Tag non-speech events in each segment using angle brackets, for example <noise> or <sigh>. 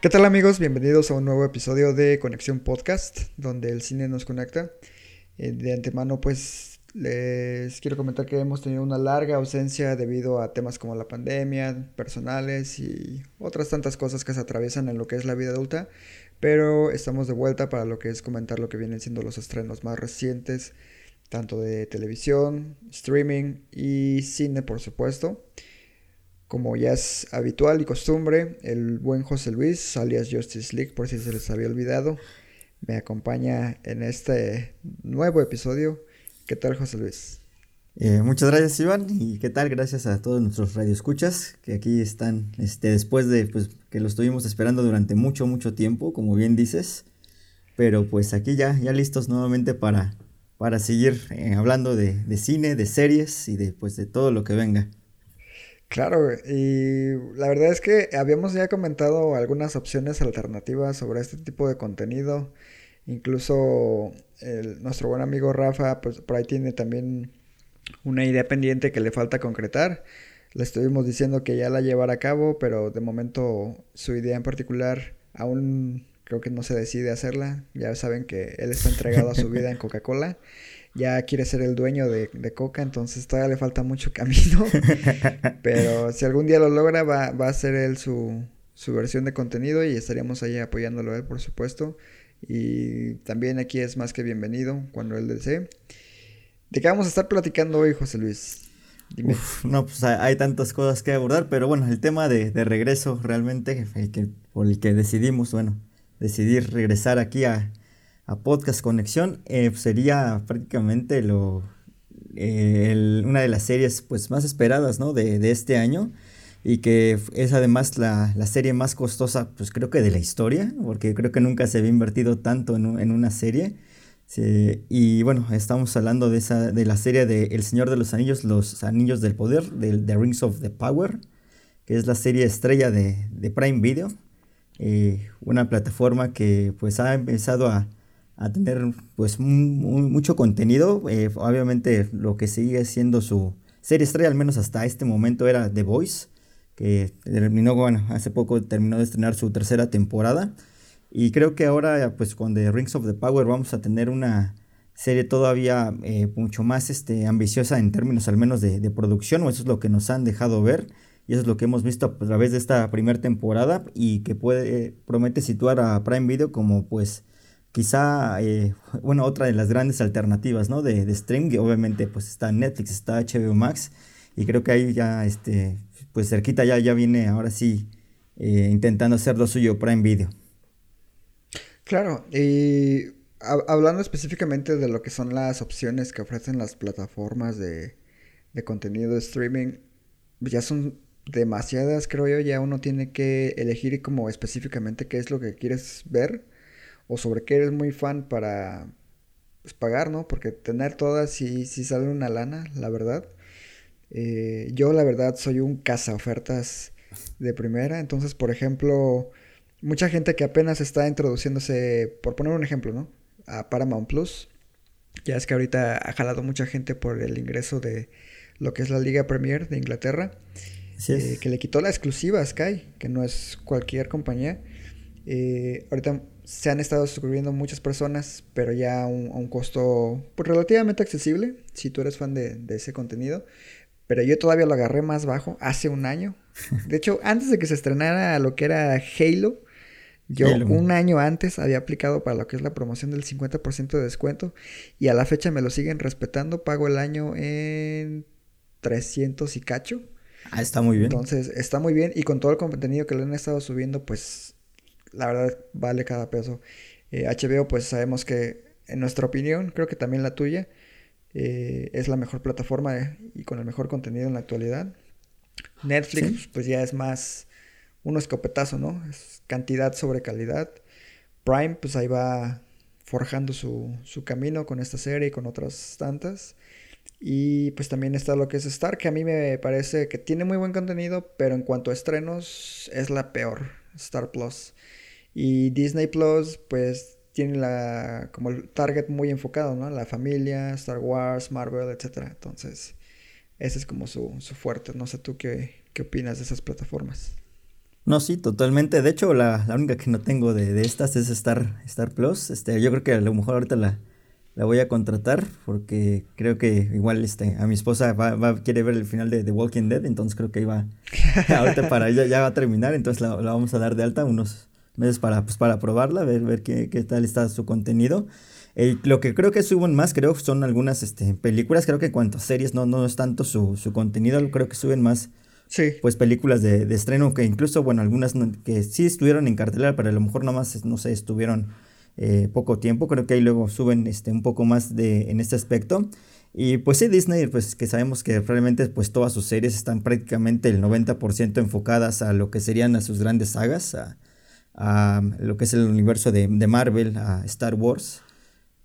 ¿Qué tal amigos? Bienvenidos a un nuevo episodio de Conexión Podcast, donde el cine nos conecta. Eh, de antemano, pues les quiero comentar que hemos tenido una larga ausencia debido a temas como la pandemia, personales y otras tantas cosas que se atraviesan en lo que es la vida adulta. Pero estamos de vuelta para lo que es comentar lo que vienen siendo los estrenos más recientes, tanto de televisión, streaming y cine, por supuesto. Como ya es habitual y costumbre, el buen José Luis, alias Justice League, por si se les había olvidado, me acompaña en este nuevo episodio. ¿Qué tal, José Luis? Eh, muchas gracias, Iván, y qué tal, gracias a todos nuestros radioescuchas que aquí están, este, después de pues, que lo estuvimos esperando durante mucho, mucho tiempo, como bien dices, pero pues aquí ya, ya listos nuevamente para, para seguir eh, hablando de, de cine, de series y de, pues, de todo lo que venga. Claro, y la verdad es que habíamos ya comentado algunas opciones alternativas sobre este tipo de contenido. Incluso el- nuestro buen amigo Rafa, pues por ahí tiene también una idea pendiente que le falta concretar. Le estuvimos diciendo que ya la llevara a cabo, pero de momento su idea en particular aún creo que no se decide hacerla. Ya saben que él está entregado a su vida en <laughs> Coca-Cola. Ya quiere ser el dueño de, de Coca, entonces todavía le falta mucho camino. <laughs> Pero si algún día lo logra, va, va a ser él su, su versión de contenido y estaríamos ahí apoyándolo a él, por supuesto. Y también aquí es más que bienvenido cuando él desee. ¿De qué vamos a estar platicando hoy, José Luis? Dime. Uf, no, pues hay, tantas cosas que abordar, pero bueno, el tema de, de regreso realmente, el que, por el que decidimos, bueno, decidir regresar aquí a, a Podcast Conexión, eh, sería prácticamente lo, eh, una de las series pues, más esperadas ¿no? de, de este año y que es además la, la serie más costosa, pues creo que de la historia, porque creo que nunca se había invertido tanto en, en una serie. Y bueno, estamos hablando de esa, de la serie de El Señor de los Anillos, Los Anillos del Poder, de The Rings of the Power, que es la serie estrella de, de Prime Video, eh, una plataforma que pues ha empezado a, a tener pues mu- mu- mucho contenido, eh, obviamente lo que sigue siendo su serie estrella, al menos hasta este momento, era The Voice, que terminó, bueno, hace poco terminó de estrenar su tercera temporada. Y creo que ahora, pues con The Rings of the Power vamos a tener una serie todavía eh, mucho más este, ambiciosa en términos al menos de, de producción, o eso es lo que nos han dejado ver, y eso es lo que hemos visto a través de esta primera temporada, y que puede, promete situar a Prime Video como pues quizá, eh, bueno, otra de las grandes alternativas, ¿no? De, de stream, obviamente pues está Netflix, está HBO Max, y creo que ahí ya, este, pues cerquita ya, ya viene ahora sí eh, intentando hacer lo suyo Prime Video. Claro, y ha- hablando específicamente de lo que son las opciones que ofrecen las plataformas de, de contenido de streaming, ya son demasiadas, creo yo, ya uno tiene que elegir como específicamente qué es lo que quieres ver o sobre qué eres muy fan para pues, pagar, ¿no? Porque tener todas sí, sí sale una lana, la verdad. Eh, yo la verdad soy un cazaofertas de primera, entonces por ejemplo, mucha gente que apenas está introduciéndose, por poner un ejemplo, ¿no? A Paramount Plus, ya es que ahorita ha jalado mucha gente por el ingreso de lo que es la Liga Premier de Inglaterra, es. eh, que le quitó la exclusiva a Sky, que no es cualquier compañía. Eh, ahorita se han estado suscribiendo muchas personas, pero ya a un, a un costo pues, relativamente accesible, si tú eres fan de, de ese contenido. Pero yo todavía lo agarré más bajo, hace un año. <laughs> De hecho, antes de que se estrenara lo que era Halo, yo Halo. un año antes había aplicado para lo que es la promoción del 50% de descuento y a la fecha me lo siguen respetando. Pago el año en 300 y cacho. Ah, está muy bien. Entonces, está muy bien y con todo el contenido que le han estado subiendo, pues la verdad vale cada peso. Eh, HBO, pues sabemos que, en nuestra opinión, creo que también la tuya, eh, es la mejor plataforma eh, y con el mejor contenido en la actualidad. Netflix, Sí. pues ya es más un escopetazo, ¿no? Es cantidad sobre calidad. Prime, pues ahí va forjando su, su camino con esta serie y con otras tantas. Y pues también está lo que es Star, que a mí me parece que tiene muy buen contenido, pero en cuanto a estrenos es la peor, Star Plus. Y Disney Plus, pues tiene la como el target muy enfocado, ¿no? La familia, Star Wars, Marvel, etc. Entonces, ese es como su, su fuerte. No sé tú qué, qué opinas de esas plataformas. No, sí, totalmente. De hecho, la, la única que no tengo de, de, estas es Star, Star Plus. Este, yo creo que a lo mejor ahorita la, la voy a contratar porque creo que igual este, a mi esposa va, va quiere ver el final de The Walking Dead, entonces creo que iba <laughs> ahorita para ella ya va a terminar, entonces la, la, vamos a dar de alta unos meses para, pues, para probarla, ver, ver qué, qué tal está su contenido. Eh, lo que creo que suben más, creo, son algunas este, películas. Creo que en cuanto a series no, no es tanto su, su contenido, creo que suben más Sí. pues películas de, de, estreno que incluso, bueno, algunas que sí estuvieron en cartelera, pero a lo mejor nomás, no sé, estuvieron eh, poco tiempo. Creo que ahí luego suben este, un poco más de, en este aspecto. Y pues sí, Disney, pues que sabemos que realmente pues todas sus series están prácticamente el 90% enfocadas a lo que serían a sus grandes sagas, a, a lo que es el universo de, de Marvel, a Star Wars.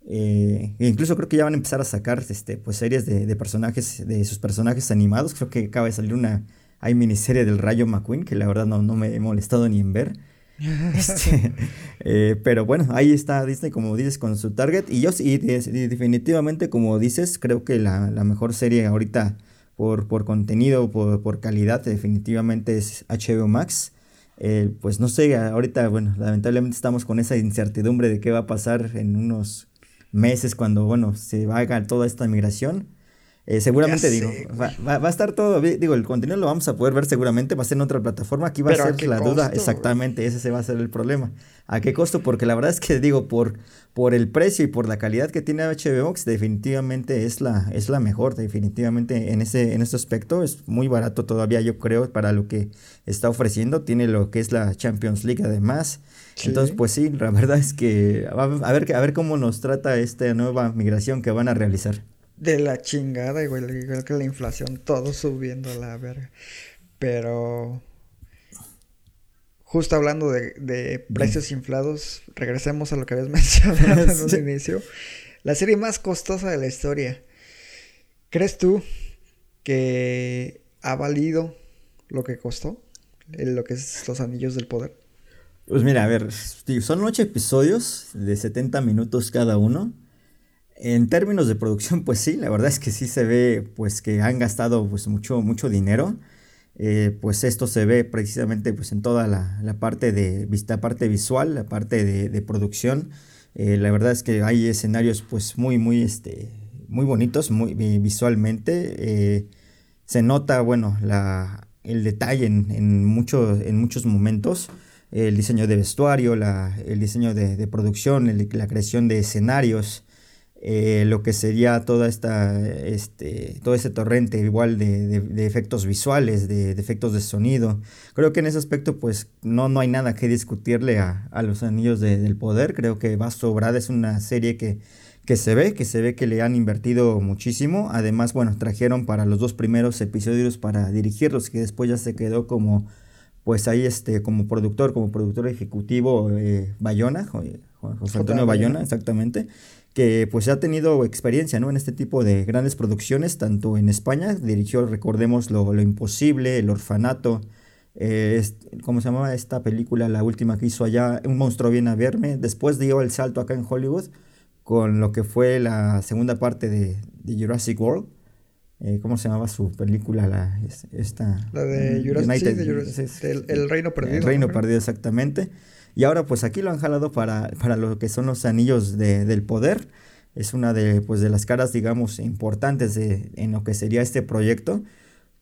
Eh, e incluso creo que ya van a empezar a sacar este, pues, series de, de personajes, de sus personajes animados. Creo que acaba de salir una, hay miniserie del Rayo McQueen, que la verdad no, no me he molestado ni en ver. <laughs> Este, eh, pero bueno, ahí está Disney, como dices, con su target. Y yo sí, definitivamente, como dices, creo que la, la mejor serie ahorita por, por contenido, por, por, calidad, definitivamente es HBO Max. Eh, pues no sé, ahorita, bueno, lamentablemente estamos con esa incertidumbre de qué va a pasar en unos meses cuando, bueno, se haga toda esta migración. Eh, seguramente, digo, va, va, va, a estar todo, digo, el contenido lo vamos a poder ver seguramente, va a ser en otra plataforma, aquí va Pero a ser ¿a la costo, duda, exactamente, ese se va a ser el problema. ¿A qué costo? Porque la verdad es que, digo, por, por el precio y por la calidad que tiene HBO Max, definitivamente es la, es la mejor, definitivamente en ese, en ese aspecto, es muy barato todavía, yo creo, para lo que está ofreciendo, tiene lo que es la Champions League además. Sí. Entonces, pues sí, la <laughs> verdad es que a ver, a ver cómo nos trata esta nueva migración que van a realizar. De la chingada, igual, igual que la inflación, todo subiendo a la verga. Pero justo hablando de, de precios inflados, regresemos a lo que habías <laughs> mencionado en un Sí. inicio. La serie más costosa de la historia. ¿Crees tú que ha valido lo que costó? Lo que es los anillos del poder. Pues mira, a ver, son ocho episodios de 70 minutos cada uno. En términos de producción, pues sí, la verdad es que sí se ve pues que han gastado pues mucho, mucho dinero. Eh, pues esto se ve precisamente pues en toda la, la parte de la parte visual, la parte de, de producción. Eh, la verdad es que hay escenarios pues muy, muy, este, muy bonitos, muy vi- visualmente. Eh, se nota, bueno, la, el detalle en, en, mucho, en muchos momentos. El diseño de vestuario, la, el diseño de, de producción, la creación de escenarios, eh, lo que sería toda esta, este, todo ese torrente igual de, de- efectos visuales, de, de efectos de sonido. Creo que en ese aspecto pues no, no hay nada que discutirle a, a los Anillos de- del Poder. Creo que va sobrada, es una serie que, que se ve, que se ve que le han invertido muchísimo. Además, bueno, trajeron para los dos primeros episodios para dirigirlos, que después ya se quedó como, pues ahí este, como productor, como productor ejecutivo eh, Bayona, Jo- José. Antonio Bayona. Exactamente, que pues ha tenido experiencia, ¿no? En este tipo de grandes producciones, tanto en España, dirigió, recordemos, Lo, Lo Imposible, El Orfanato, eh, ¿cómo se llamaba esta película? La última que hizo allá, Un monstruo viene a verme. Después dio el salto acá en Hollywood con lo que fue la segunda parte de, de Jurassic World. Eh, ¿Cómo se llamaba su película? La, es- esta, La de mm, Jurassic, sí, United- de Jurassic- sí, el- el Reino Perdido, El Reino ¿no? Perdido, exactamente. Y ahora pues aquí lo han jalado para, para lo que son los anillos de- del poder. Es una de, pues, de las caras, digamos, importantes de, en lo que sería este proyecto.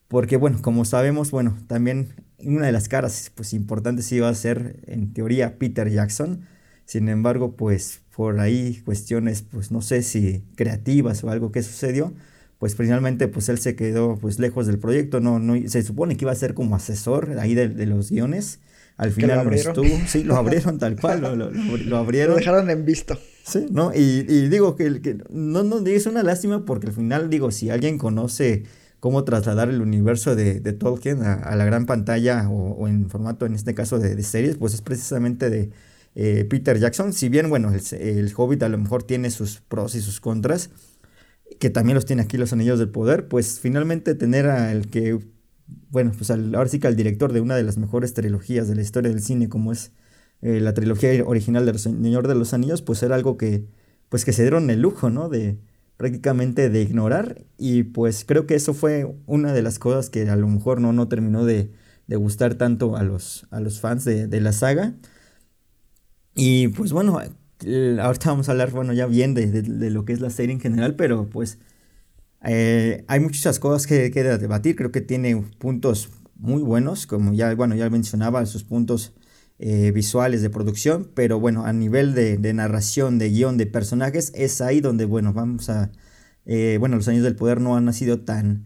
Porque, bueno, como sabemos, bueno, también una de las caras, pues, importantes iba a ser, en teoría, Peter Jackson. Sin embargo, pues, por ahí cuestiones, pues, no sé si creativas o algo que sucedió, pues, finalmente, pues, él se quedó, pues, lejos del proyecto. No, no, se supone que iba a ser como asesor ahí de, de los guiones. Al final no estuvo. Sí, lo abrieron tal cual, lo, lo- lo- lo Lo abrieron. dejaron en visto. Sí, ¿no? Y, y digo que, que no, no, es una lástima porque al final, digo, si alguien conoce cómo trasladar el universo de, de Tolkien a, a la gran pantalla o, o en formato, en este caso, de, de series, pues es precisamente de eh, Peter Jackson. Si bien, bueno, el, el, Hobbit a lo mejor tiene sus pros y sus contras, que también los tiene aquí los Anillos del Poder, pues finalmente tener al que, bueno, pues al, ahora sí que al director de una de las mejores trilogías de la historia del cine, como es eh, la trilogía original del Señor de los Anillos, pues era algo que, pues que se dieron el lujo, ¿no? De prácticamente de ignorar y pues creo que eso fue una de las cosas que a lo mejor no, no terminó de, de gustar tanto a los, a los fans de, de, la saga. Y pues bueno, ahorita vamos a hablar, bueno, ya bien de, lo que es la serie en general, pero pues eh, hay muchas cosas que, que debatir, creo que tiene puntos muy buenos, como ya, bueno, ya mencionaba, sus puntos eh, visuales de producción, pero bueno, a nivel de, narración, de guion, de personajes, es ahí donde, bueno, vamos a, eh, bueno, los años del poder no han sido tan,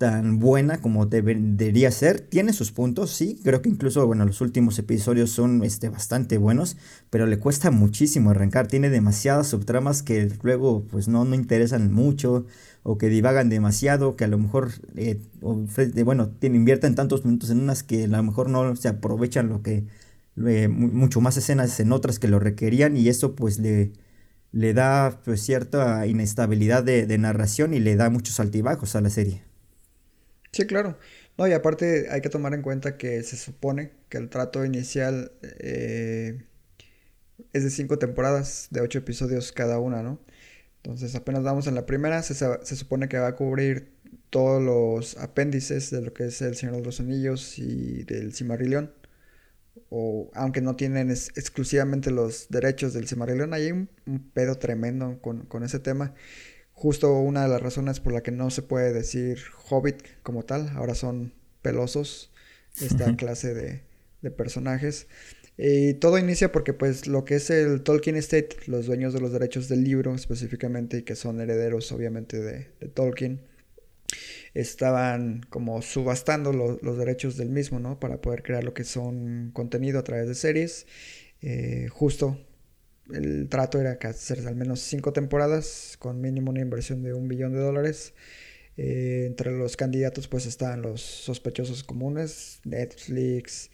tan buena como debería ser. Tiene sus puntos, sí, creo que incluso, bueno, los últimos episodios son este, bastante buenos, pero le cuesta muchísimo arrancar. Tiene demasiadas subtramas que luego, pues, no, no interesan mucho o que divagan demasiado, que a lo mejor, eh, bueno, invierten tantos minutos en unas que a lo mejor no se aprovechan lo que eh, mucho más escenas en otras que lo requerían y eso pues le, le da pues, cierta inestabilidad de, narración y le da muchos altibajos a la serie. Sí, claro. No, y aparte hay que tomar en cuenta que se supone que el trato inicial eh, es de cinco temporadas, de ocho episodios cada una, ¿no? Entonces apenas vamos en la primera, se, se supone que va a cubrir todos los apéndices de lo que es el Señor de los Anillos y del Cimarrillion o aunque no tienen exclusivamente los derechos del Cimarillon, hay un, pedo tremendo con, ese tema. Justo una de las razones por la que no se puede decir Hobbit como tal, ahora son pelosos esta clase de, personajes. Y todo inicia porque pues lo que es el Tolkien Estate, los dueños de los derechos del libro específicamente y que son herederos obviamente de, de Tolkien, estaban como subastando los derechos del mismo, ¿no? Para poder crear lo que son contenido a través de series. Eh, justo el trato era que hacer al menos cinco temporadas con mínimo una inversión de un billón de dólares. Eh, entre los candidatos pues estaban los sospechosos comunes, Netflix,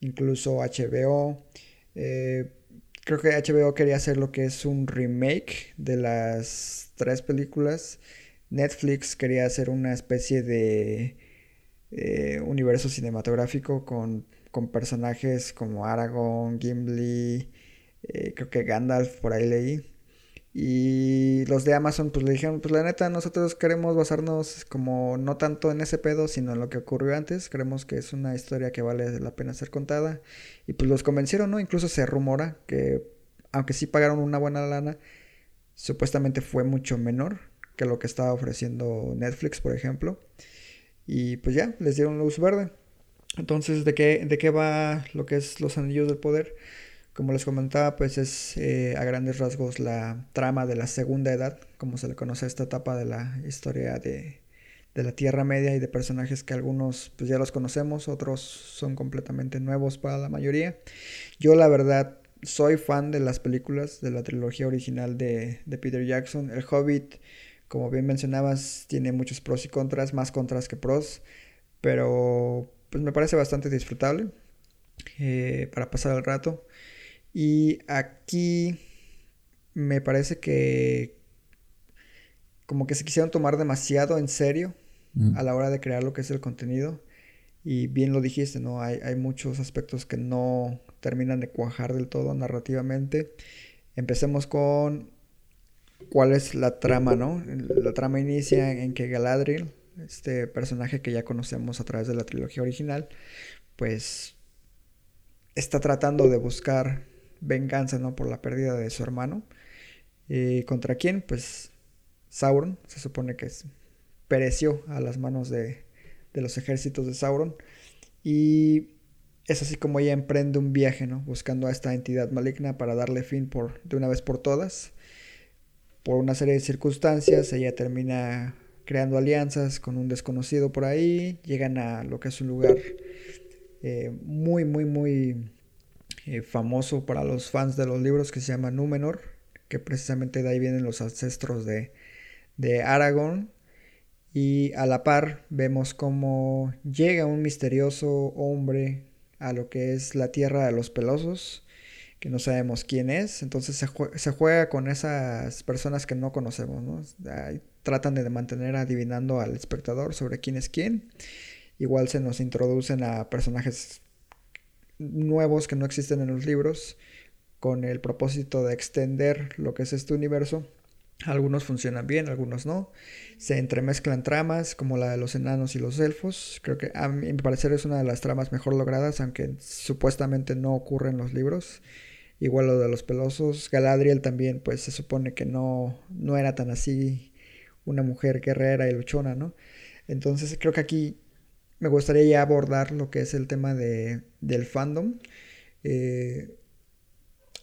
incluso HBO. Eh, creo que HBO quería hacer lo que es un remake de las tres películas Netflix quería hacer una especie de eh, universo cinematográfico con, personajes como Aragorn, Gimli, eh, creo que Gandalf, por ahí leí. Y los de Amazon pues le dijeron, pues la neta nosotros queremos basarnos como no tanto en ese pedo, sino en lo que ocurrió antes. Creemos que es una historia que vale la pena ser contada. Y pues los convencieron, ¿no? Incluso se rumora que, aunque sí pagaron una buena lana, supuestamente fue mucho menor que lo que estaba ofreciendo Netflix, por ejemplo. Y pues ya, les dieron luz verde. Entonces, ¿de qué, de qué va lo que es Los Anillos del Poder? Como les comentaba, pues es eh, a grandes rasgos la trama de la segunda edad, como se le conoce a esta etapa de la historia de, de la Tierra Media y de personajes que algunos pues ya los conocemos, otros son completamente nuevos para la mayoría. Yo la verdad soy fan de las películas de la trilogía original de, de Peter Jackson. El Hobbit como bien mencionabas, tiene muchos pros y contras, más contras que pros, pero pues me parece bastante disfrutable eh, para pasar el rato. Y aquí me parece que como que se quisieron tomar demasiado en serio mm. a la hora de crear lo que es el contenido. Y bien lo dijiste, ¿no? Hay, hay muchos aspectos que no terminan de cuajar del todo narrativamente. Empecemos con cuál es la trama, ¿no? La trama inicia en que Galadriel, este personaje que ya conocemos a través de la trilogía original, pues está tratando de buscar venganza, ¿no? Por la pérdida de su hermano. ¿Y ¿Contra quién? Pues Sauron, se supone que pereció a las manos de, de los ejércitos de Sauron. Y es así como ella emprende un viaje, ¿no? Buscando a esta entidad maligna para darle fin por, de una vez por todas por una serie de circunstancias, ella termina creando alianzas con un desconocido por ahí, llegan a lo que es un lugar eh, muy, muy, muy eh, famoso para los fans de los libros que se llama Númenor, que precisamente de ahí vienen los ancestros de, de Aragorn. Y a la par vemos cómo llega un misterioso hombre a lo que es la tierra de los pelosos, que no sabemos quién es, entonces se, juega con esas personas que no conocemos, ¿no? tratan de mantener adivinando al espectador sobre quién es quién. Igual se nos introducen a personajes nuevos que no existen en los libros con el propósito de extender lo que es este universo. Algunos funcionan bien, algunos no. Se entremezclan tramas como la de los enanos y los elfos. Creo que a mi parecer es una de las tramas mejor logradas, aunque supuestamente no ocurre en los libros. Igual lo de los pelosos. Galadriel también, pues se supone que no, no era tan así una mujer guerrera y luchona, ¿no? Entonces creo que aquí me gustaría ya abordar lo que es el tema de, del fandom. Eh,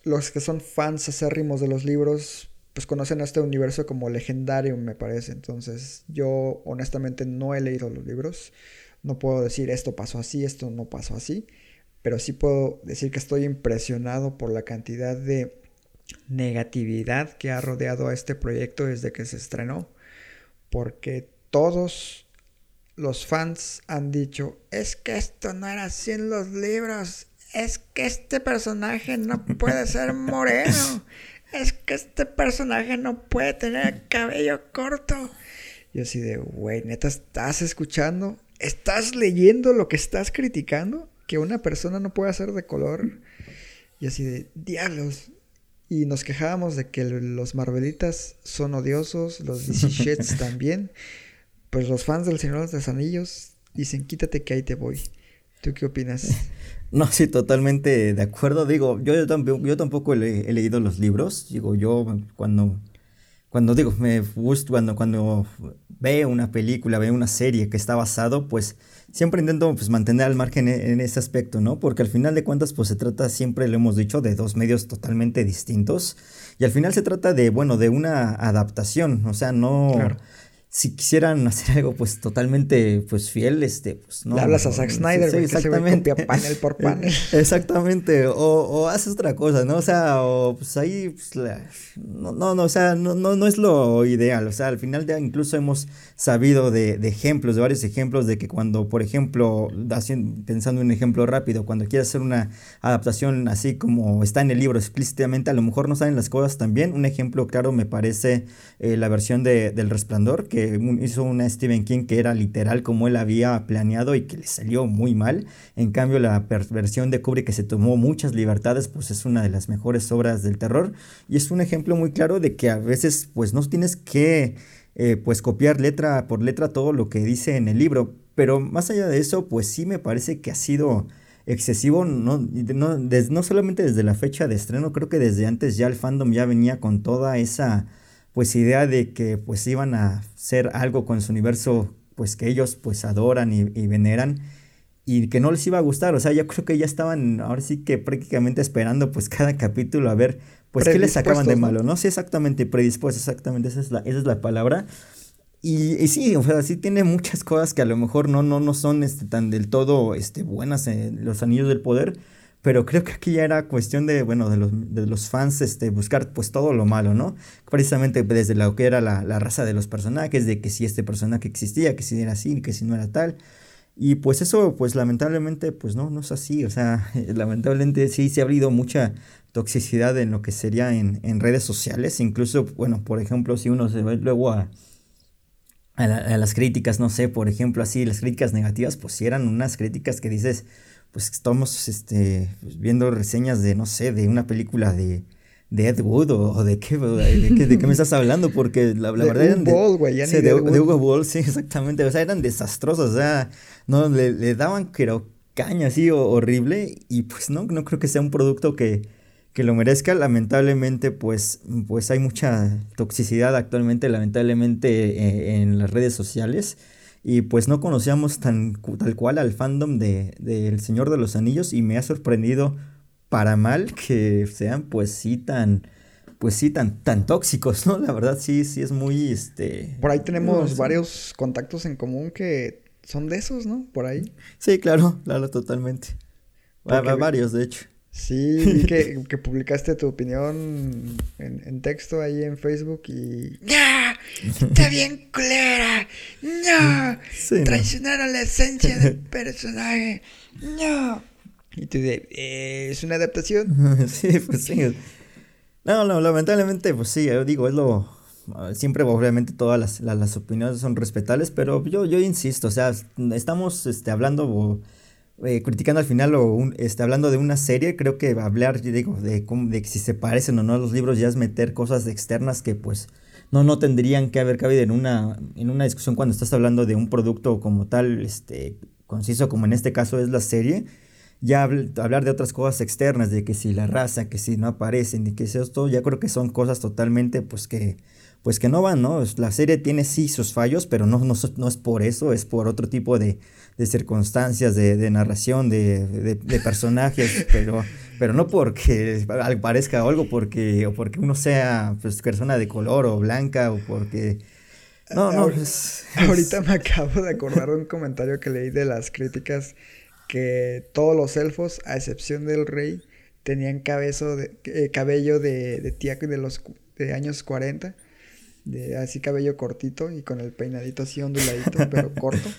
los que son fans acérrimos de los libros, pues conocen a este universo como legendario, me parece. Entonces, yo honestamente no he leído los libros. No puedo decir esto pasó así, esto no pasó así. Pero sí puedo decir que estoy impresionado por la cantidad de negatividad que ha rodeado a este proyecto desde que se estrenó. Porque todos los fans han dicho, es que esto no era así en los libros, es que este personaje no puede <laughs> ser moreno, es que este personaje no puede tener cabello corto. Yo así de, güey, neta, ¿estás escuchando? ¿Estás leyendo lo que estás criticando? Que una persona no puede ser de color. Y así de, diablos. Y nos quejábamos de que los Marvelitas son odiosos, los DC <laughs> también pues los fans del Señor de los Anillos dicen, quítate que ahí te voy. ¿Tú qué opinas? <laughs> No, sí, totalmente de acuerdo. Digo, yo, yo, tampoco, yo tampoco he, leído los libros. Digo, yo cuando, cuando digo, me gusta, cuando, cuando veo una película, veo una serie que está basado, pues siempre intento pues, mantener al margen en, en, ese aspecto, ¿no? Porque al final de cuentas, pues se trata, siempre lo hemos dicho, de dos medios totalmente distintos. Y al final se trata de, bueno, de una adaptación. O sea, no si quisieran <laughs> hacer algo pues totalmente pues fiel, este, pues no. Le hablas a Zack Snyder, sí, exactamente. panel por <laughs> panel. <laughs> Exactamente, o, o, haces otra cosa, ¿no? O sea, o pues ahí, pues, no, no, no, o sea, no, no, no es lo ideal, o sea, al final ya incluso hemos sabido de, de ejemplos, de varios ejemplos de que cuando, por ejemplo, pensando en un ejemplo rápido, cuando quieres hacer una adaptación así como está en el libro explícitamente, a lo mejor no saben las cosas también. Un ejemplo claro me parece eh, la versión de, del Resplandor, que hizo una Stephen King que era literal como él había planeado y que le salió muy mal. En cambio, la versión de Kubrick que se tomó muchas libertades, pues es una de las mejores obras del terror. Y es un ejemplo muy claro de que a veces pues no tienes que eh, pues copiar letra por letra todo lo que dice en el libro. Pero más allá de eso, pues sí me parece que ha sido excesivo, no, no, no solamente desde la fecha de estreno, creo que desde antes ya el fandom ya venía con toda esa pues idea de que pues iban a hacer algo con su universo pues que ellos pues adoran y, veneran y que no les iba a gustar, o sea, yo creo que ya estaban ahora sí que prácticamente esperando pues <laughs> cada capítulo a ver pues qué les sacaban de malo, ¿no? Sí, exactamente, predispuestos, exactamente, esa es la, esa es la palabra. Y, y, sí, o sea, sí tiene muchas cosas que a lo mejor no, no, no son este, tan del todo este, buenas en los anillos del poder, pero creo que aquí ya era cuestión de, bueno, de los, de los fans este, buscar pues todo lo malo, ¿no? Precisamente desde lo que era la, la, raza de los personajes, de que si este personaje existía, que si era así, que si no era tal. Y pues eso, pues lamentablemente, pues no, no es así. O sea, <laughs> lamentablemente sí se ha habido mucha toxicidad en lo que sería en, en redes sociales. Incluso, bueno, por ejemplo, si uno se va luego a, a, a las críticas, no sé, por ejemplo, así, las críticas negativas, pues si eran unas críticas que dices pues estamos este, pues, viendo reseñas de, no sé, de una película de, de Ed Wood o, de, qué, de, qué, me estás <laughs> hablando, porque la, verdad eran de, sí, de, Hugo Ball, sí, exactamente, o sea, eran desastrosos, o sea, no, le, daban pero caña así horrible y pues no, no creo que sea un producto que, que lo merezca, lamentablemente pues, pues hay mucha toxicidad actualmente, lamentablemente eh, en las redes sociales y pues no conocíamos tan, tal cual al fandom de, El Señor de los Anillos y me ha sorprendido para mal que sean pues sí tan pues sí tan tan tóxicos, ¿no? La verdad sí sí es muy este Por ahí tenemos varios contactos en común que son de esos, ¿no? Por ahí. Sí, claro, claro, totalmente. varios, de hecho. Sí, que, <laughs> que, publicaste tu opinión en, texto ahí en Facebook y... ¡No! ¡Está bien culera! ¡No! Traicionaron la esencia del <laughs> personaje. ¡No! Y tú de, eh, ¿es una adaptación? <laughs> sí, pues sí. No, no, lamentablemente, pues sí, yo digo, es lo... Siempre, obviamente, todas las, las, las opiniones son respetables, pero yo, yo insisto, o sea, estamos este, hablando o eh, criticando al final o un, este, hablando de una serie, creo que hablar, digo, de, cómo- de si se parecen o no a los libros ya es meter cosas externas que pues no, no tendrían que haber cabido en una, en una discusión cuando estás hablando de un producto como tal, este, conciso como en este caso es la serie. Ya habl- hablar de otras cosas externas, de que si la raza, que si no aparecen, y que si esto, ya creo que son cosas totalmente, pues que, pues que no van, ¿no? La serie tiene sí sus fallos, pero no, no, no es por eso, es por otro tipo de, de circunstancias, de, de narración, de, de- personajes, <laughs> pero, pero no porque parezca algo, porque, o porque uno sea pues, persona de color o blanca, o porque... No, no, Ahor- es- <laughs> Ahorita me acabo de acordar de un comentario que leí de las críticas que todos los elfos, a excepción del rey, tenían cabezo de, eh, cabello de, de tía de los de años 40, de así cabello cortito y con el peinadito así onduladito, pero <laughs> corto.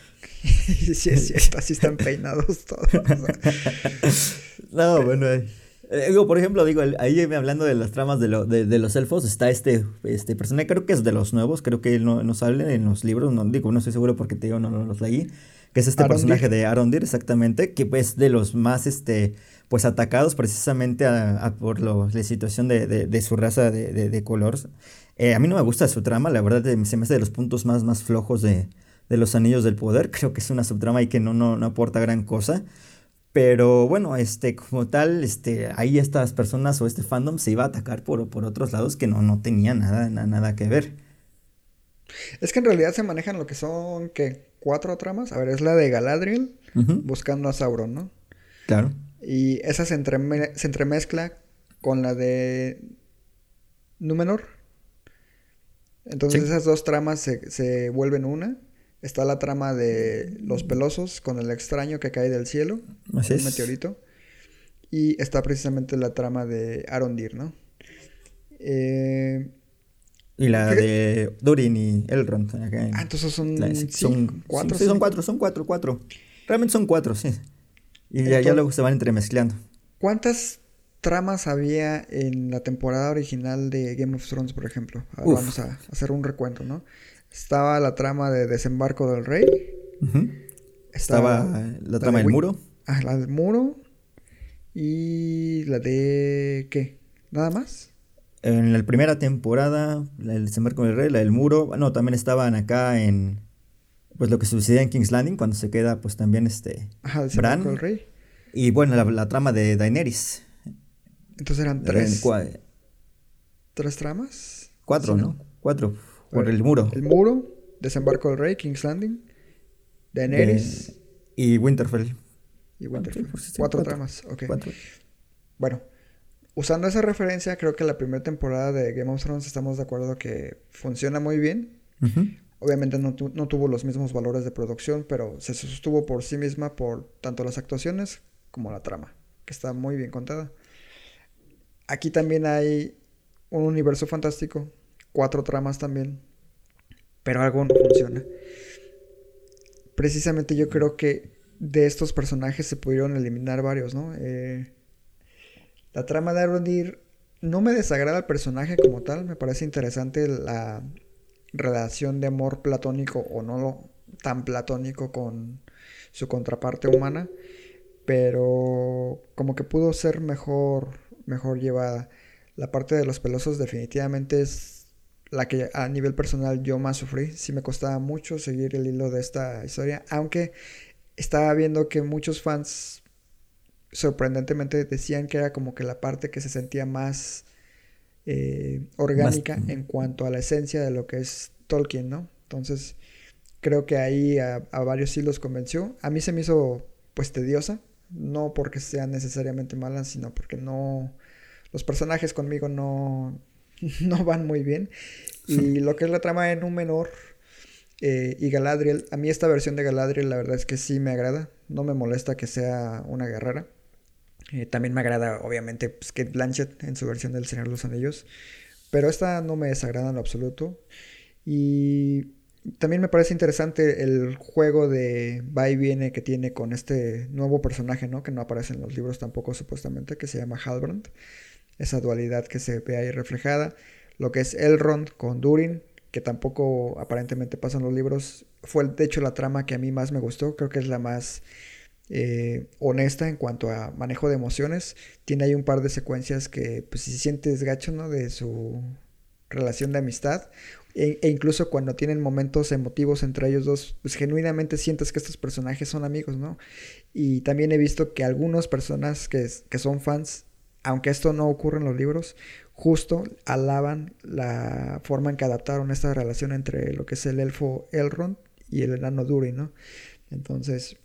y <laughs> sí es cierto, así están peinados todos. o sea. <laughs> No, bueno. eh, eh, digo, por ejemplo, digo, el- ahí hablando de las tramas de, lo- de, de los elfos, está este, este personaje, creo que es de los nuevos, creo que no, no sale en los libros, no digo, no estoy seguro porque te digo, no, no los leí, que es este personaje de Arondir, exactamente, que es de los más, este, pues atacados precisamente a- a por lo- la situación de, de- de su raza de, de- de color. Eh, a mí no me gusta su trama, la verdad eh, se me hace de los puntos más, más flojos de, de los Anillos del Poder, <laughs> creo que es una subtrama y que no, no, no aporta gran cosa. Pero bueno, este, como tal, este, ahí estas personas o este fandom se iba a atacar por, por otros lados que no, no tenía nada, na- nada que ver. Es que en realidad se manejan lo que son, ¿qué? Cuatro tramas. A ver, es la de Galadriel buscando a Sauron, ¿no? claro. Y esa se, entreme- se entremezcla con la de Númenor. Entonces Sí. esas dos tramas se, se vuelven una. Está la trama de los pelosos con el extraño que cae del cielo, Así un es. meteorito. Y está precisamente la trama de Arondir, ¿no? Eh, Y la ¿Qué? de Durin y Elrond. ah, entonces son, la- sí, son cuatro. sí, son cuatro, son cuatro, cuatro. Realmente son cuatro, sí. Y ya, ya Entonces- luego se van entremezclando. ¿Cuántas tramas había en la temporada original de Game of Thrones, por ejemplo? Uf. vamos a hacer un recuento, ¿no? Estaba la trama de Desembarco del Rey. Ujú. Estaba la trama de del muro. Ah, la del muro. Y la de... ¿Qué? ¿Nada más? En la primera temporada, la del desembarco del rey, la del muro, no, también estaban acá en, pues lo que sucedía en King's Landing, cuando se queda, pues también este, Ajá, Desembarco Bran. del Rey. y bueno, la, la trama de Daenerys. Entonces eran tres, cua- tres tramas. cuatro, Sí, ¿no? Cuatro, por el muro. El muro, Desembarco del Rey, King's Landing, Daenerys y Winterfell. y Winterfell. cuatro, cuatro. tramas, ok. Cuatro. Bueno, usando esa referencia, creo que la primera temporada de Game of Thrones estamos de acuerdo que funciona muy bien. Obviamente no, tu- no tuvo los mismos valores de producción, pero se sostuvo por sí misma por tanto las actuaciones como la trama, que está muy bien contada. Aquí también hay un universo fantástico, cuatro tramas también, pero algo no funciona. Precisamente yo creo que de estos personajes se pudieron eliminar varios, ¿no? Eh, la trama de Arondir no me desagrada el personaje como tal, me parece interesante la relación de amor platónico o no lo tan platónico con su contraparte humana, pero como que pudo ser mejor mejor llevada. La parte de los pelosos definitivamente es la que a nivel personal yo más sufrí. Sí me costaba mucho seguir el hilo de esta historia, aunque estaba viendo que muchos fans sorprendentemente decían que era como que la parte que se sentía más eh, orgánica Más- en cuanto a la esencia de lo que es Tolkien, ¿no? Entonces, creo que ahí a, a varios sí los convenció. A mí se me hizo pues tediosa, no porque sea necesariamente mala, sino porque no los personajes conmigo no <laughs> no van muy bien. Y lo que es la trama de Númenor eh, y Galadriel, a mí esta versión de Galadriel la verdad es que sí me agrada, no me molesta que sea una guerrera. Eh, también me agrada, obviamente, pues, Kate Blanchett en su versión del Señor de los Anillos. Pero esta no me desagrada en lo absoluto. Y también me parece interesante el juego de va y viene que tiene con este nuevo personaje, ¿no? Que no aparece en los libros tampoco supuestamente, que se llama Halbrand. Esa dualidad que se ve ahí reflejada. Lo que es Elrond con Durin, que tampoco aparentemente pasa en los libros. Fue de hecho la trama que a mí más me gustó. Creo que es la más eh, honesta en cuanto a manejo de emociones. Tiene ahí un par de secuencias que, pues, si sientes gacho, ¿no? De su relación de amistad. E, e, incluso cuando tienen momentos emotivos entre ellos dos, pues genuinamente sientes que estos personajes son amigos, ¿no? Y también he visto que algunas personas que, que son fans, aunque esto no ocurre en los libros, justo alaban la forma en que adaptaron esta relación entre lo que es el elfo Elrond y el enano Durin, ¿no? Entonces,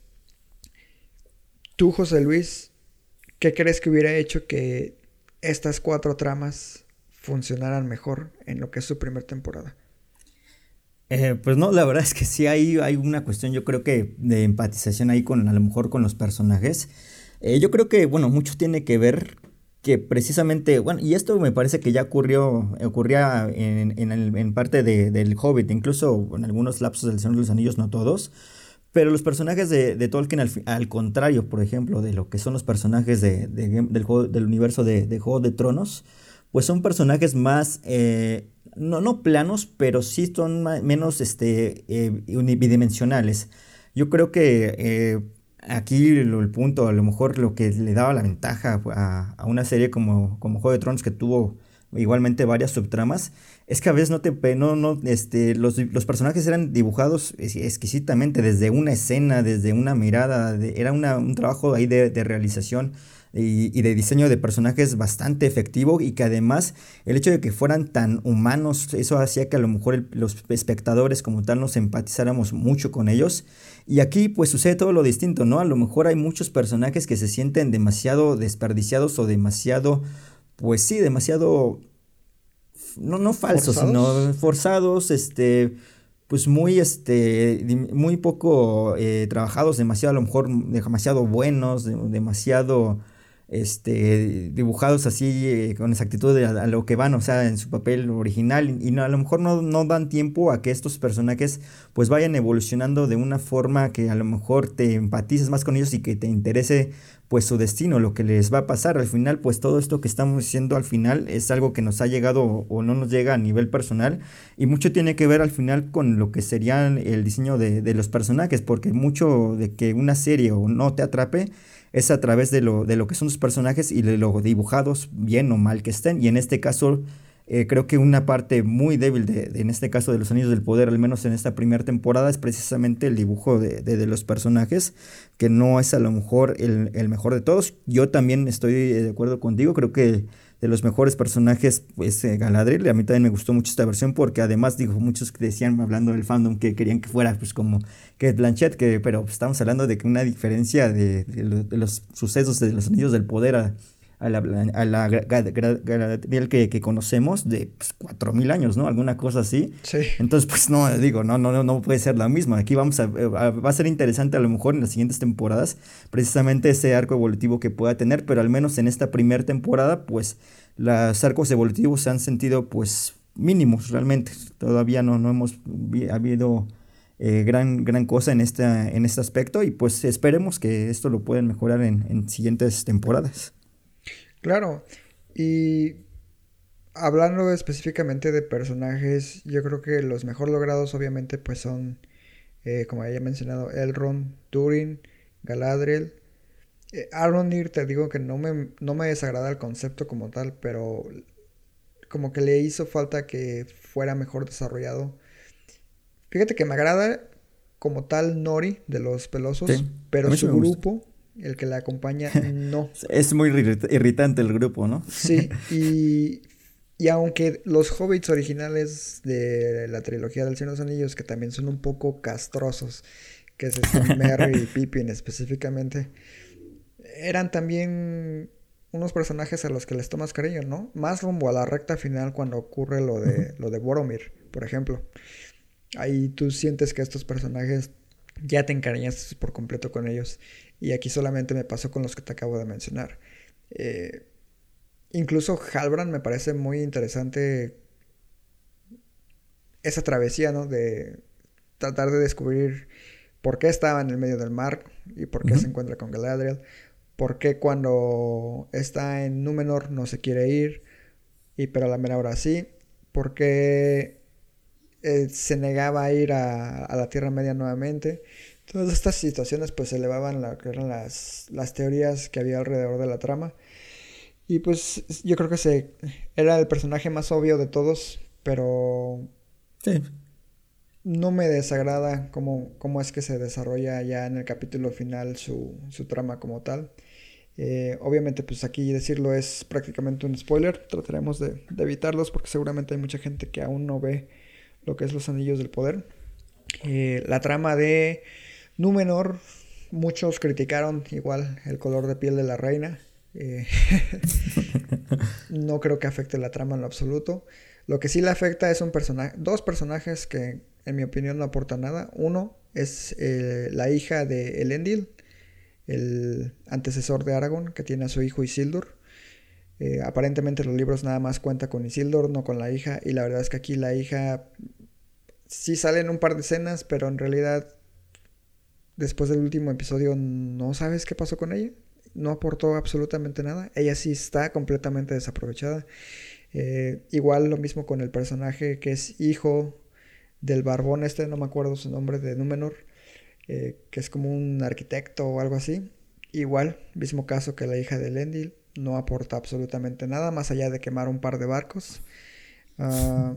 tú, José Luis, ¿qué crees que hubiera hecho que estas cuatro tramas funcionaran mejor en lo que es su primera temporada? Eh, pues no, la verdad es que sí hay, hay una cuestión, yo creo que de empatización ahí con a lo mejor con los personajes. Eh, yo creo que, bueno, mucho tiene que ver que precisamente, bueno, y esto me parece que ya ocurrió, ocurría en, en, parte de, del Hobbit, incluso en algunos lapsos del Señor de los Anillos, no todos, pero los personajes de, de Tolkien, al, contrario, por ejemplo, de lo que son los personajes de, del, del universo de, Juego de Tronos, pues son personajes más, eh, no, no planos, pero sí son menos este, eh, unidimensionales. Yo creo que eh, aquí el, punto, a lo mejor lo que le daba la ventaja a, a, una serie como, como Juego de Tronos que tuvo igualmente varias subtramas, es que a veces no te no, no, este, los, los personajes eran dibujados exquisitamente desde una escena, desde una mirada, era una, un trabajo ahí de, de realización y, de diseño de personajes bastante efectivo y que además el hecho de que fueran tan humanos, eso hacía que a lo mejor los espectadores como tal nos empatizáramos mucho con ellos. Y aquí pues sucede todo lo distinto, ¿no? A lo mejor hay muchos personajes que se sienten demasiado desperdiciados o demasiado, pues sí, demasiado, no, no falsos, sino forzados, este pues muy, este, muy poco eh, trabajados, demasiado, a lo mejor demasiado buenos, demasiado este, dibujados así eh, con exactitud a, lo que van, o sea, en su papel original y no, a lo mejor no, no, dan tiempo a que estos personajes pues vayan evolucionando de una forma que a lo mejor te empatices más con ellos y que te interese pues su destino, lo que les va a pasar. Al final pues todo esto que estamos diciendo al final es algo que nos ha llegado o no nos llega a nivel personal y mucho tiene que ver al final con lo que sería el diseño de, de los personajes porque mucho de que una serie o no te atrape es a través de lo, de lo que son los personajes y de los dibujados, bien o mal que estén. Y en este caso, eh, creo que una parte muy débil de, en este caso de los Anillos del Poder, al menos en esta primera temporada, es precisamente el dibujo de, de, los personajes, que no es a lo mejor el, el, mejor de todos. Yo también estoy de acuerdo contigo, creo que de los mejores personajes, pues eh, Galadriel. A mí también me gustó mucho esta versión porque además, digo, muchos decían, hablando del fandom, que querían que fuera pues como que Blanchett, que, pero estamos hablando de que una diferencia de, los sucesos de los anillos del poder a, la, a la Galadriel que, que, conocemos de pues, 4.000 años, ¿no? Alguna cosa así. Sí. Entonces, pues no, digo, no, no, no, no puede ser la misma. Aquí vamos a, va a ser interesante a lo mejor en las siguientes temporadas, precisamente ese arco evolutivo que pueda tener, pero al menos en esta primera temporada, pues los arcos evolutivos se han sentido pues mínimos realmente. Todavía no, no hemos habido eh, gran, gran cosa en, esta, en este aspecto y pues esperemos que esto lo puedan mejorar en, en siguientes temporadas. Claro, y hablando específicamente de personajes, yo creo que los mejor logrados obviamente pues son, eh, como había mencionado, Elrond, Turin, Galadriel. Eh, Aronir te digo que no me, no me desagrada el concepto como tal, pero como que le hizo falta que fuera mejor desarrollado. Fíjate que me agrada como tal Nori de los pelosos, pero su grupo el que la acompaña <laughs> no. es muy irritante el grupo, ¿no? Sí, <laughs> y, y aunque los hobbits originales de la trilogía del Señor de los Anillos, que también son un poco castrosos, que es este <laughs> Merry y Pippin específicamente, eran también unos personajes a los que les tomas cariño, ¿no? Más rumbo a la recta final cuando ocurre lo de, lo de Boromir, por ejemplo. Ahí tú sientes que estos personajes ya te encariñaste por completo con ellos. Y aquí solamente me pasó con los que te acabo de mencionar. Eh, incluso Halbrand me parece muy interesante esa travesía, ¿no? De tratar de descubrir por qué estaba en el medio del mar y por qué se encuentra con Galadriel, por qué cuando está en Númenor no se quiere ir, y pero a la mera hora sí, por qué eh, se negaba a ir a, a, la Tierra Media nuevamente. Todas estas situaciones pues elevaban lo que eran las, las teorías que había alrededor de la trama. Y pues yo creo que se era el personaje más obvio de todos, pero sí. no me desagrada cómo, cómo es que se desarrolla ya en el capítulo final su, su trama como tal. Eh, obviamente, pues aquí decirlo es prácticamente un spoiler. Trataremos de, de, evitarlos porque seguramente hay mucha gente que aún no ve lo que es los anillos del poder. Eh, la trama de Númenor, muchos criticaron igual el color de piel de la reina. Eh, <laughs> no creo que afecte la trama en lo absoluto. Lo que sí le afecta es un personaje, dos personajes que en mi opinión no aportan nada. Uno es eh, la hija de Elendil, el antecesor de Aragorn, que tiene a su hijo Isildur. Eh, aparentemente los libros nada más cuenta con Isildur, no con la hija. Y la verdad es que aquí la hija sí sale en un par de escenas, pero en realidad después del último episodio no sabes qué pasó con ella. No aportó absolutamente nada. Ella sí está completamente desaprovechada. Eh, igual lo mismo con el personaje que es hijo del barbón este, no me acuerdo su nombre, de Númenor, eh, que es como un arquitecto o algo así. Igual, mismo caso que la hija de Lendil, no aporta absolutamente nada más allá de quemar un par de barcos. Uh,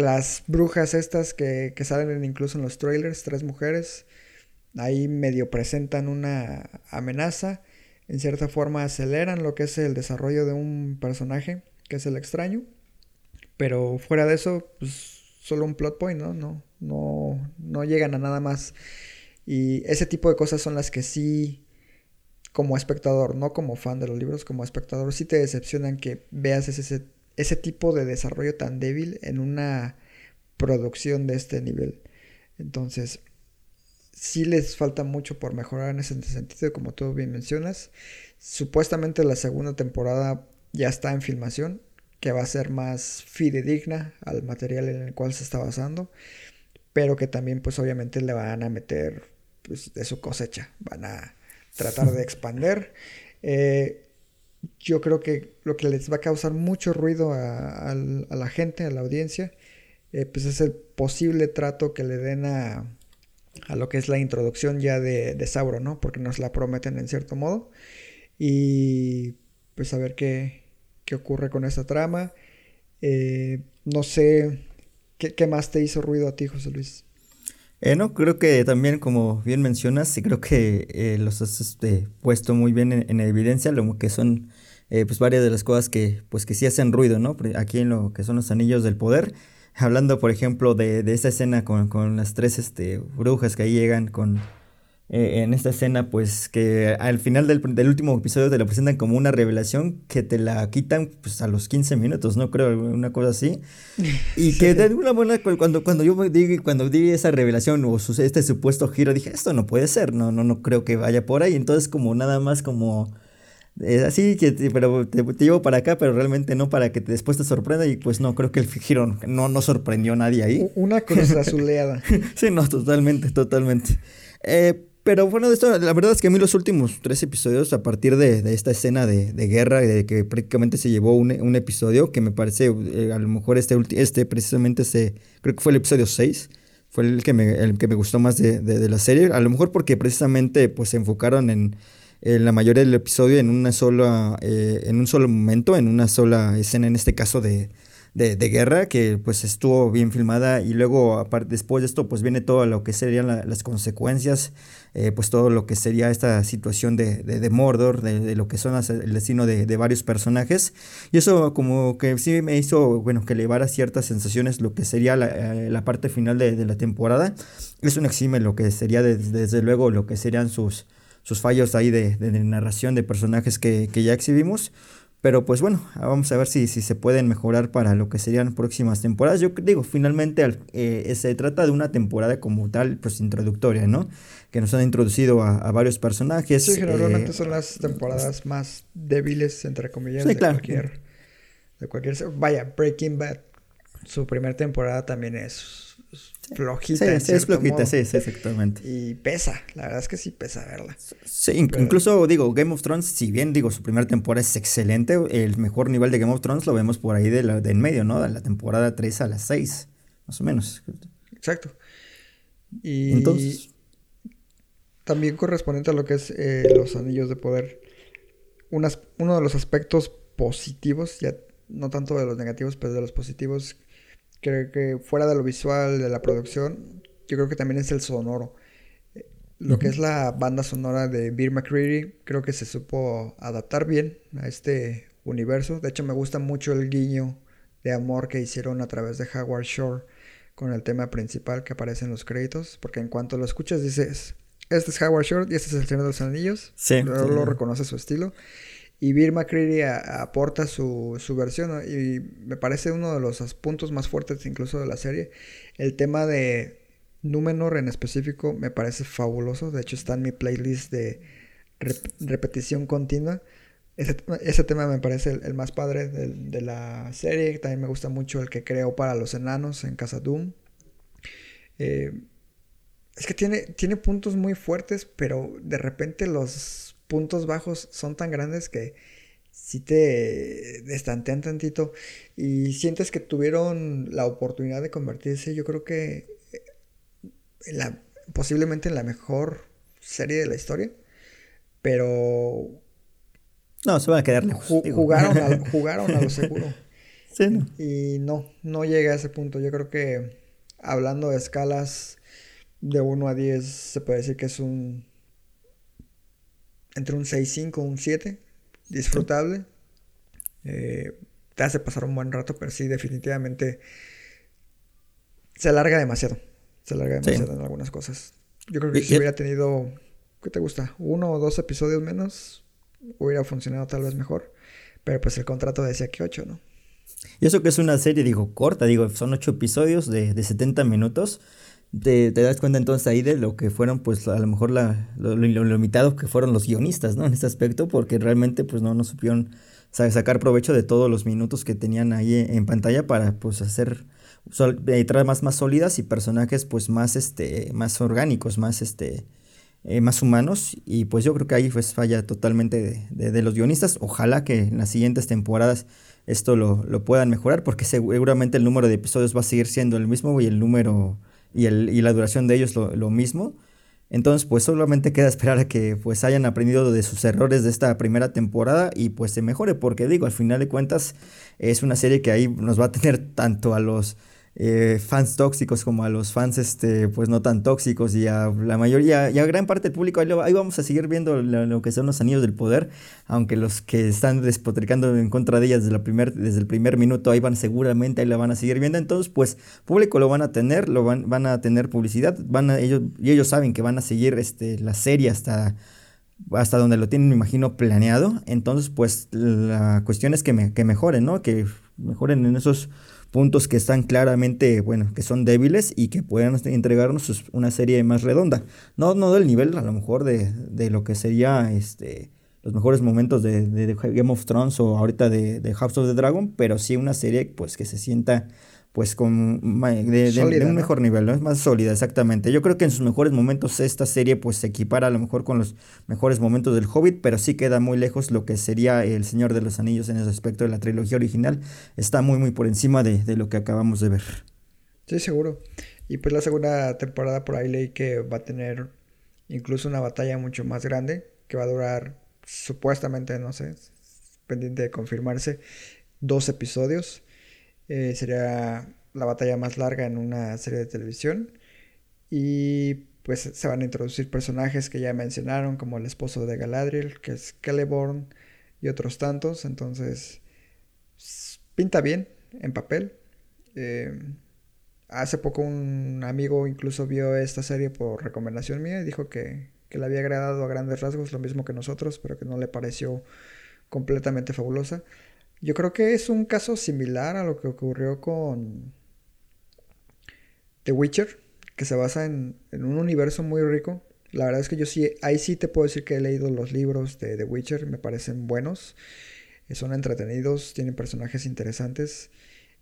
las brujas estas que, que salen incluso en los trailers, tres mujeres, ahí medio presentan una amenaza en cierta forma aceleran lo que es el desarrollo de un personaje, que es el extraño. Pero fuera de eso, pues solo un plot point, ¿no? No, no, no llegan a nada más. Y ese tipo de cosas son las que sí, como espectador, no como fan de los libros, como espectador, sí te decepcionan que veas ese, ese tipo de desarrollo tan débil en una producción de este nivel. Entonces, sí les falta mucho por mejorar en ese sentido, como tú bien mencionas. Supuestamente la segunda temporada ya está en filmación, que va a ser más fidedigna al material en el cual se está basando, pero que también pues obviamente le van a meter pues, de su cosecha, van a tratar de <laughs> expander. Eh, yo creo que lo que les va a causar mucho ruido a, a, la gente, a la audiencia, eh, pues es el posible trato que le den a, a lo que es la introducción ya de, de ¿no? Porque nos la prometen en cierto modo. Y pues a ver qué, qué ocurre con esta trama. Eh, no sé, ¿qué, ¿qué, más te hizo ruido a ti, José Luis? Eh, no, creo que también, como bien mencionas, creo que eh, los has este, puesto muy bien en, en, evidencia, lo que son eh, pues varias de las cosas que, pues que sí hacen ruido, ¿no? Aquí en lo que son los anillos del poder hablando, por ejemplo, de, de esta escena con, con, las tres este, brujas que ahí llegan con... Eh, en esta escena, pues que al final del, del, último episodio te la presentan como una revelación que te la quitan pues a los 15 minutos, ¿no? Creo, una cosa así. Y <laughs> que de alguna manera, cuando, cuando yo digo, cuando di esa revelación o este supuesto giro, dije, esto no puede ser, no, no, no creo que vaya por ahí. Entonces, como nada más como es así, que pero te, te, llevo para acá, pero realmente no para que te, después te sorprenda y pues no, creo que el giro no, no sorprendió a nadie ahí. Una cruz azuleada. <laughs> sí, no, totalmente, totalmente. Eh, pero bueno, de esto, la verdad es que a mí los últimos tres episodios, a partir de, de esta escena de, de, guerra, de que prácticamente se llevó un, un episodio, que me parece, eh, a lo mejor este, este precisamente, se, creo que fue el episodio 6, fue el que me, el que me gustó más de, de, la serie, a lo mejor porque precisamente pues se enfocaron en eh, la mayoría del episodio en una sola, eh, en un solo momento, en una sola escena, en este caso de, de, guerra, que pues estuvo bien filmada y luego aparte, después de esto pues viene todo lo que serían la, las consecuencias, eh, pues todo lo que sería esta situación de, de, de Mordor, de, lo que son las, el destino de, varios personajes y eso como que sí me hizo, bueno, que elevara ciertas sensaciones lo que sería la, eh, la parte final de, la temporada, es un exime lo que sería desde luego lo que serían sus sus fallos ahí de narración de personajes que, que, ya exhibimos. Pero pues bueno, vamos a ver si, si se pueden mejorar para lo que serían próximas temporadas. Yo digo, finalmente eh, se trata de una temporada como tal, pues introductoria, ¿no? Que nos han introducido a, a varios personajes. Sí, generalmente eh, son las temporadas más débiles, entre comillas, sí, de, claro. cualquier, de cualquier... Vaya, Breaking Bad su primera temporada también es flojita. Sí, en sí, es flojita, modo. sí, sí, exactamente. Y pesa, la verdad es que sí pesa verla. Sí, Pero- incluso digo, Game of Thrones, si bien digo, su primera temporada es excelente, el mejor nivel de Game of Thrones lo vemos por ahí de, la, de en medio, ¿no? De la temporada 3 a la 6, más o menos. Exacto. Y Entonces, también correspondiente a lo que es eh, los anillos de poder. Unas- uno de los aspectos positivos, ya no tanto de los negativos, pero de los positivos, creo que fuera de lo visual, de la producción, yo creo que también es el sonoro. Lo que es la banda sonora de Beer McCreary, creo que se supo adaptar bien a este universo. De hecho, me gusta mucho el guiño de amor que hicieron a través de Howard Shore con el tema principal que aparece en los créditos, porque en cuanto lo escuchas dices, este es Howard Shore y este es el Señor de los Anillos, Sí, sí. lo reconoce su estilo. Y Bill McCreary aporta su, su versión y me parece uno de los puntos más fuertes incluso de la serie. El tema de Númenor en específico me parece fabuloso, de hecho está en mi playlist de rep- repetición continua. Ese, ese tema me parece el, más padre de, de la serie. También me gusta mucho el que creó para los enanos en Casa Doom. Eh, es que tiene, tiene puntos muy fuertes, pero de repente los puntos bajos son tan grandes que si te destantean tantito y sientes que tuvieron la oportunidad de convertirse, yo creo que en la, posiblemente en la mejor serie de la historia, pero no, se van a quedar lejos. Ju- jugaron, a, <laughs> jugaron a lo seguro. Sí, no. Y no, no llega a ese punto. Yo creo que hablando de escalas de 1 a 10, se puede decir que es un. Entre un 6-5, un 7. Disfrutable. Eh, te hace pasar un buen rato, pero sí, definitivamente. Se alarga demasiado. Se alarga Sí. demasiado en algunas cosas. Yo creo que Y- si y- hubiera tenido. ¿Qué te gusta? Uno o dos episodios menos. Hubiera funcionado tal vez mejor. Pero pues el contrato decía que 8, ¿no? Y eso que es una serie, digo, corta, digo, son ocho episodios de, de 70 minutos. Te, das cuenta entonces ahí de lo que fueron, pues a lo mejor la, lo, lo- limitado que fueron los guionistas, ¿no? En este aspecto, porque realmente pues no, no supieron sa- sacar provecho de todos los minutos que tenían ahí en, en pantalla para pues hacer eh, tramas más sólidas y personajes pues más, este, más orgánicos, más, este, eh, más humanos y pues yo creo que ahí pues falla totalmente de, de- de los guionistas. Ojalá que en las siguientes temporadas esto lo, lo puedan mejorar porque seguramente el número de episodios va a seguir siendo el mismo y el número y, el, y la duración de ellos lo, lo mismo. Entonces pues solamente queda esperar a que pues hayan aprendido de sus errores de esta primera temporada y pues se mejore porque digo al final de cuentas es una serie que ahí nos va a tener tanto a los eh, fans tóxicos como a los fans este pues no tan tóxicos y a la mayoría y a gran parte del público ahí, vamos a seguir viendo lo, lo que son los anillos del poder aunque los que están despotricando en contra de ellas desde, la primer, desde el primer minuto ahí van seguramente ahí la van a seguir viendo entonces pues público lo van a tener lo van, van a tener publicidad van a, ellos y ellos saben que van a seguir este la serie hasta hasta donde lo tienen, me imagino, planeado. Entonces, pues la cuestión es que, me- que mejoren, ¿no? Que mejoren en esos puntos que están claramente, bueno, que son débiles y que puedan entregarnos una serie más redonda. No, no del nivel, a lo mejor, de, de lo que sería este los mejores momentos de Game of Thrones o ahorita de, de House of the Dragon, pero sí una serie pues que se sienta pues con de, de- un ¿no? mejor nivel, ¿no? Es más sólida, exactamente. Yo creo que en sus mejores momentos esta serie pues se equipara a lo mejor con los mejores momentos del Hobbit, pero sí queda muy lejos lo que sería El Señor de los Anillos en ese aspecto de la trilogía original. Está muy muy por encima de, de lo que acabamos de ver. Sí, seguro. Y pues la segunda temporada por ahí leí que va a tener incluso una batalla mucho más grande, que va a durar supuestamente, no sé, pendiente de confirmarse, dos episodios. Eh, sería la batalla más larga en una serie de televisión. Y pues se van a introducir personajes que ya mencionaron, como el esposo de Galadriel, que es Celeborn, y otros tantos. Entonces, pinta bien en papel. Eh, hace poco un amigo incluso vio esta serie por recomendación mía y dijo que, que le había agradado a grandes rasgos, lo mismo que nosotros, pero que no le pareció completamente fabulosa. Yo creo que es un caso similar a lo que ocurrió con The Witcher, que se basa en, en un universo muy rico. La verdad es que yo sí, ahí sí te puedo decir que he leído los libros de The Witcher, me parecen buenos, eh, son entretenidos, tienen personajes interesantes.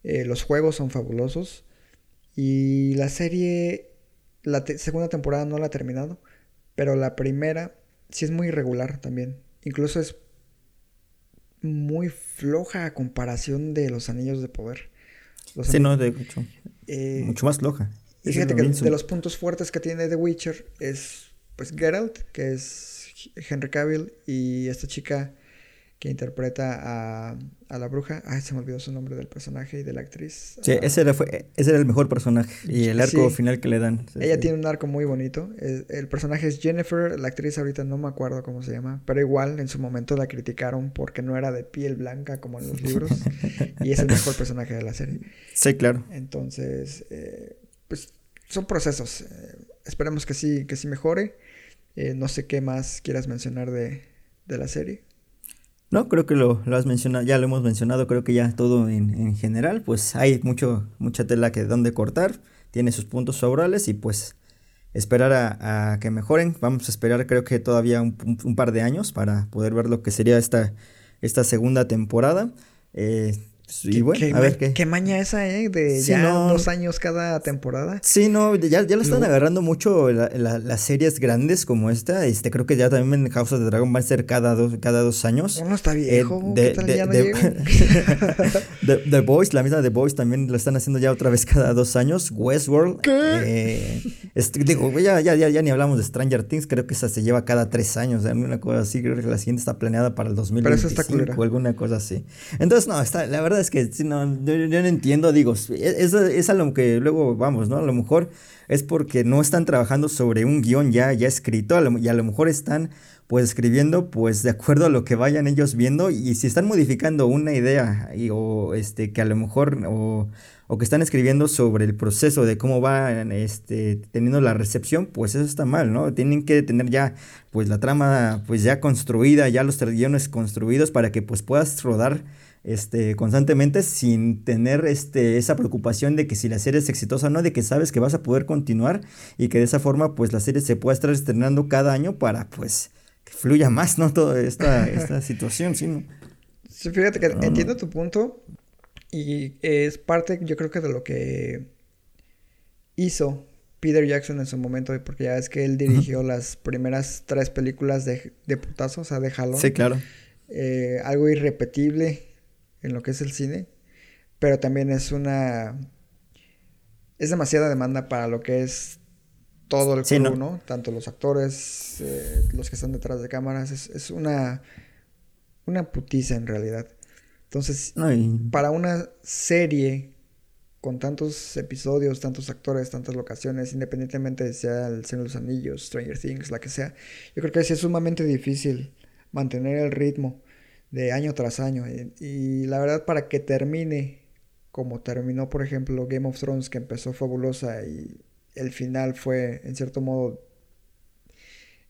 Eh, los juegos son fabulosos. Y la serie, la segunda temporada no la ha terminado, pero la primera sí es muy irregular también. Incluso es muy floja a comparación de los Anillos de Poder. sí, no, de hecho. Eh, mucho más floja. Y fíjate que de los puntos fuertes que tiene The Witcher es pues Geralt, que es Henry Cavill, y esta chica que interpreta a, a, la bruja. Ay, se me olvidó su nombre del personaje y de la actriz. Sí, ese, era, fue, ese era el mejor personaje y el arco final que le dan. Ella tiene un arco muy bonito. El, personaje es Jennifer, la actriz ahorita no me acuerdo cómo se llama, pero igual en su momento la criticaron porque no era de piel blanca como en los libros <laughs> y es el mejor personaje de la serie. Sí, claro. Entonces, eh, pues son procesos. Eh, esperemos que sí, que sí mejore. Eh, no sé qué más quieras mencionar de, de la serie. No, creo que lo, has mencionado, ya lo hemos mencionado, creo que ya todo en, en, general, pues hay mucho, mucha tela que donde cortar, tiene sus puntos favorables y pues esperar a, a que mejoren. Vamos a esperar creo que todavía un, un, par de años para poder ver lo que sería esta, esta segunda temporada. Eh, y bueno, a ver qué. Qué maña esa, ¿eh? De ya dos años cada temporada. Sí, no, ya, ya lo están agarrando mucho las series grandes como esta. Este, creo que ya también en House of the Dragon va a ser cada dos, cada dos años. Uno está viejo. Eh, <laughs> The Boys, la misma The Boys también lo están haciendo ya otra vez cada dos años. Westworld. ¿Qué? Eh, este, digo, ya, ya, ya, ya ni hablamos de Stranger Things. Creo que esa se lleva cada tres años. Alguna cosa así. Creo que la siguiente está planeada para el 2025 o alguna cosa así. Entonces, no, está, la verdad es que no, yo, no entiendo, digo, es, es a lo que luego vamos, ¿no? A lo mejor es porque no están trabajando sobre un guion ya, ya escrito y a lo mejor están pues escribiendo pues de acuerdo a lo que vayan ellos viendo y si están modificando una idea y, o este que a lo mejor o, o, que están escribiendo sobre el proceso de cómo va este teniendo la recepción pues eso está mal no tienen que tener ya pues la trama pues ya construida ya los guiones construidos para que pues puedas rodar este, constantemente sin tener este, esa preocupación de que si la serie es exitosa o no, de que sabes que vas a poder continuar y que de esa forma pues la serie se pueda estar estrenando cada año para pues que fluya más, ¿no? Toda esta, esta situación, ¿sí? ¿no? Sí, fíjate que entiendo tu punto y es parte yo creo que de lo que hizo Peter Jackson en su momento, porque ya es que él dirigió las primeras tres películas de, de putazo, o sea, de jalón. Sí, claro. Eh, algo irrepetible, en lo que es el cine, pero también es una... Es demasiada demanda para lo que es todo el crew, ¿no? Tanto los actores, eh, los que están detrás de cámaras, es, una... Una putiza en realidad. Entonces, para una serie con tantos episodios, tantos actores, tantas locaciones, independientemente de sea el Señor de los Anillos, Stranger Things, la que sea, yo creo que es sumamente difícil mantener el ritmo de año tras año. Y, la verdad, para que termine como terminó, por ejemplo, Game of Thrones, que empezó fabulosa y el final fue, en cierto modo,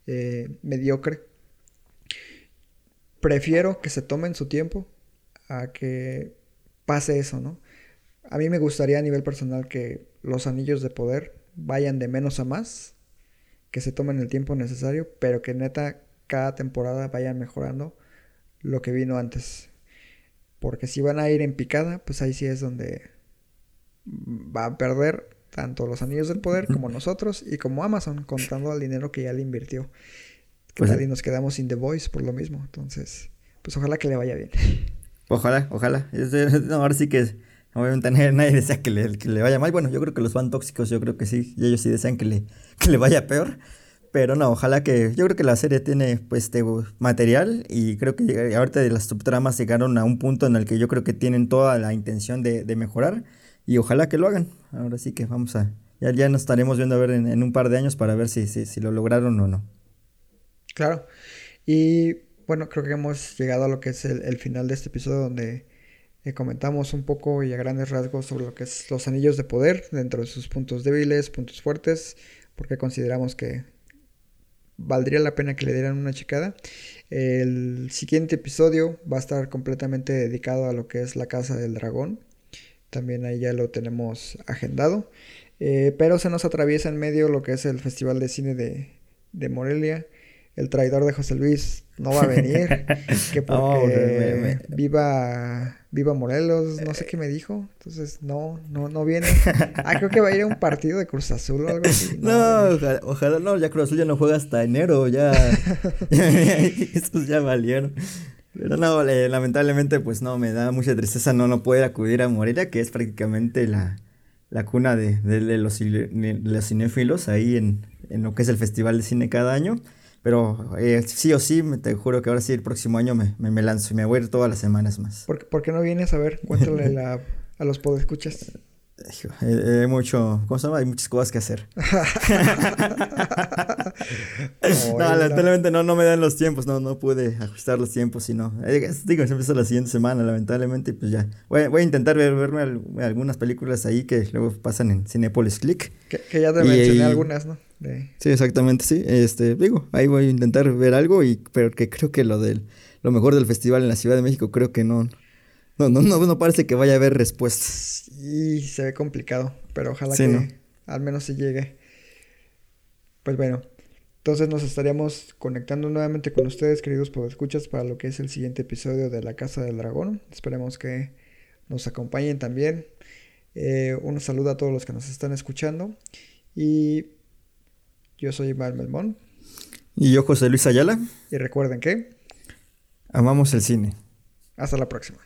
eh, mediocre. Prefiero que se tomen su tiempo a que pase eso, ¿no? A mí me gustaría a nivel personal que los anillos de poder vayan de menos a más, que se tomen el tiempo necesario, pero que neta cada temporada vayan mejorando lo que vino antes. Porque si van a ir en picada, pues ahí sí es donde va a perder tanto los anillos del poder como nosotros y como Amazon, contando el dinero que ya le invirtió. Pues, y nos quedamos sin The Voice por lo mismo. Entonces, pues ojalá que le vaya bien. Ojalá, ojalá. ahora sí que obviamente nadie desea que le, que le vaya mal. Bueno, yo creo que los fan tóxicos, yo creo que sí. Y ellos sí desean que le, que le vaya peor. Pero no, ojalá que. Yo creo que la serie tiene pues este material y creo que ahorita de las subtramas llegaron a un punto en el que yo creo que tienen toda la intención de, mejorar y ojalá que lo hagan. Ahora sí que vamos a. Ya, ya nos estaremos viendo a ver en, un par de años para ver si, si, lo lograron o no. Claro. Y bueno, creo que hemos llegado a lo que es el, final de este episodio donde eh, comentamos un poco y a grandes rasgos sobre lo que es los anillos de poder dentro de sus puntos débiles, puntos fuertes, porque consideramos que valdría la pena que le dieran una checada. El siguiente episodio va a estar completamente dedicado a lo que es la Casa del Dragón. También ahí ya lo tenemos agendado. Eh, pero se nos atraviesa en medio lo que es el Festival de Cine de, Morelia, el traidor de José Luis no va a venir, <laughs> que porque viva viva Morelos, no sé qué me dijo, entonces no, no, no viene. Ah, creo que va a ir a un partido de Cruz Azul o algo así. <laughs> No, ojalá, no, ya Cruz Azul ya no juega hasta enero, ya, <laughs> <laughs> estos ya valieron. Pero no, lamentablemente pues no, me da mucha tristeza no, no poder acudir a Morelia, que es prácticamente la, la cuna de, de, los, de los cinéfilos ahí en, en lo que es el Festival de Cine cada año. Pero eh, sí o sí, te juro que ahora sí el próximo año me, me, lanzo y me voy a ir todas las semanas más. ¿Por, ¿por qué no vienes a ver? Cuéntale la, a los podescuchas. <laughs> Hay, mucho, ¿cómo se llama? Hay muchas cosas que hacer. <laughs> no, lamentablemente no, no me dan los tiempos, no, no pude ajustar los tiempos, sino, eh, digo, se empieza la siguiente semana, lamentablemente, pues ya. Voy, voy a intentar ver, verme algunas películas ahí que luego pasan en Cinepolis Click. Que, ya te mencioné algunas, ¿no? Sí, exactamente, sí. Este, digo, ahí voy a intentar ver algo, y, pero que creo que lo del, lo mejor del festival en la Ciudad de México, creo que no, no, no, no, no parece que vaya a haber respuestas. Y se ve complicado, pero ojalá que al menos se llegue. Pues bueno, entonces nos estaríamos conectando nuevamente con ustedes, queridos escuchas, para lo que es el siguiente episodio de La Casa del Dragón. Esperemos que nos acompañen también. Eh, un saludo a todos los que nos están escuchando. Y yo soy Iván Melmón. Y yo, José Luis Ayala. Y recuerden que... Amamos el cine. Hasta la próxima.